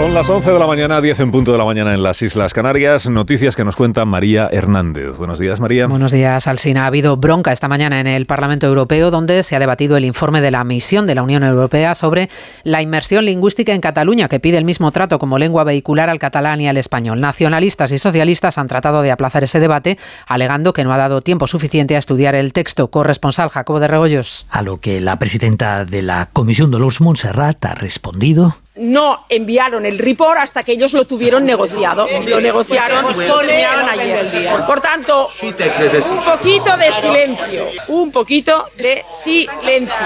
Son las 11 de la mañana, 10 en punto de la mañana en las Islas Canarias. Noticias que nos cuenta María Hernández. Buenos días, María. Buenos días, Alsina. Ha habido bronca esta mañana en el Parlamento Europeo, donde se ha debatido el informe de la misión de la Unión Europea sobre la inmersión lingüística en Cataluña, que pide el mismo trato como lengua vehicular al catalán y al español. Nacionalistas y socialistas han tratado de aplazar ese debate, alegando que no ha dado tiempo suficiente a estudiar el texto. Corresponsal Jacobo de Rebollos. A lo que la presidenta de la Comisión, Dolores Montserrat, ha respondido no enviaron el report hasta que ellos lo tuvieron negociado. Lo negociaron, lo terminaron ayer. Por tanto, un poquito de silencio, un poquito de silencio,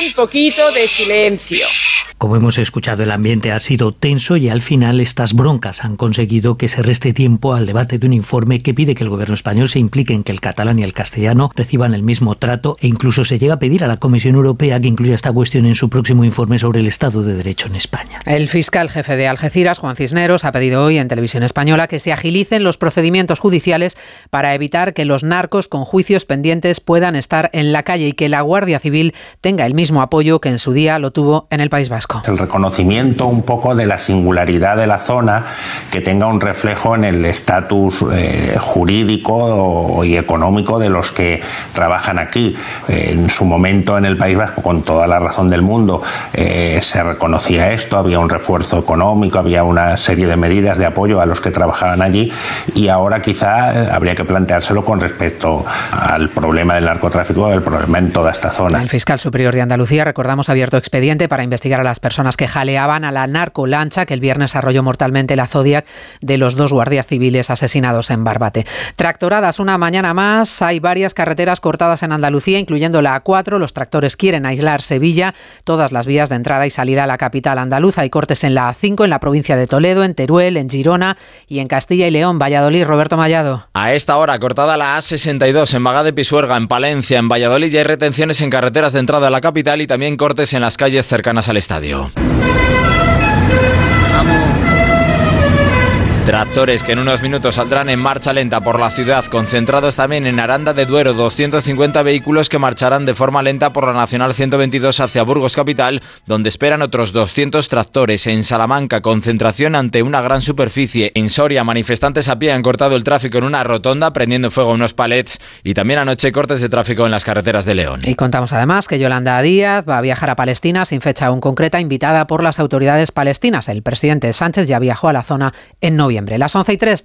un poquito de silencio. Como hemos escuchado, el ambiente ha sido tenso y al final estas broncas han conseguido que se reste tiempo al debate de un informe que pide que el gobierno español se implique en que el catalán y el castellano reciban el mismo trato e incluso se llega a pedir a la Comisión Europea que incluya esta cuestión en su próximo informe sobre el Estado de Derecho en España. El fiscal jefe de Algeciras, Juan Cisneros, ha pedido hoy en televisión española que se agilicen los procedimientos judiciales para evitar que los narcos con juicios pendientes puedan estar en la calle y que la Guardia Civil tenga el mismo apoyo que en su día lo tuvo en el País Vasco. El reconocimiento un poco de la singularidad de la zona, que tenga un reflejo en el estatus eh, jurídico y económico de los que trabajan aquí. en su momento en el País Vasco, con toda la razón del mundo, eh, se reconocía esto, había un refuerzo económico, había una serie de medidas de apoyo a los que trabajaban allí y ahora quizá eh, habría que planteárselo con respecto al problema del narcotráfico, el problema en toda esta zona. El fiscal superior de Andalucía, recordamos, ha abierto expediente para investigar a las personas que jaleaban a la narcolancha que el viernes arrolló mortalmente la Zodiac de los dos guardias civiles asesinados en Barbate. Tractoradas una mañana más, hay varias carreteras cortadas en Andalucía, incluyendo la A4. Los tractores quieren aislar Sevilla, todas las vías de entrada y salida a la capital andaluza. Hay cortes en la A5, en la provincia de Toledo, en Teruel, en Girona y en Castilla y León, Valladolid. Roberto Mallado. A esta hora, cortada la A62 en Vaga de Pisuerga, en Palencia, en Valladolid, y hay retenciones en carreteras de entrada a la capital y también cortes en las calles cercanas al estadio. Radio. Tractores que en unos minutos saldrán en marcha lenta por la ciudad, concentrados también en Aranda de Duero, 250 vehículos que marcharán de forma lenta por la Nacional 122 hacia Burgos Capital, donde esperan otros 200 tractores. En Salamanca, concentración ante una gran superficie. En Soria, manifestantes a pie han cortado el tráfico en una rotonda, prendiendo fuego unos palets y también anoche cortes de tráfico en las carreteras de León. Y contamos además que Yolanda Díaz va a viajar a Palestina sin fecha aún concreta, invitada por las autoridades palestinas. El presidente Sánchez ya viajó a la zona en noviembre. Las 11 y 3, 10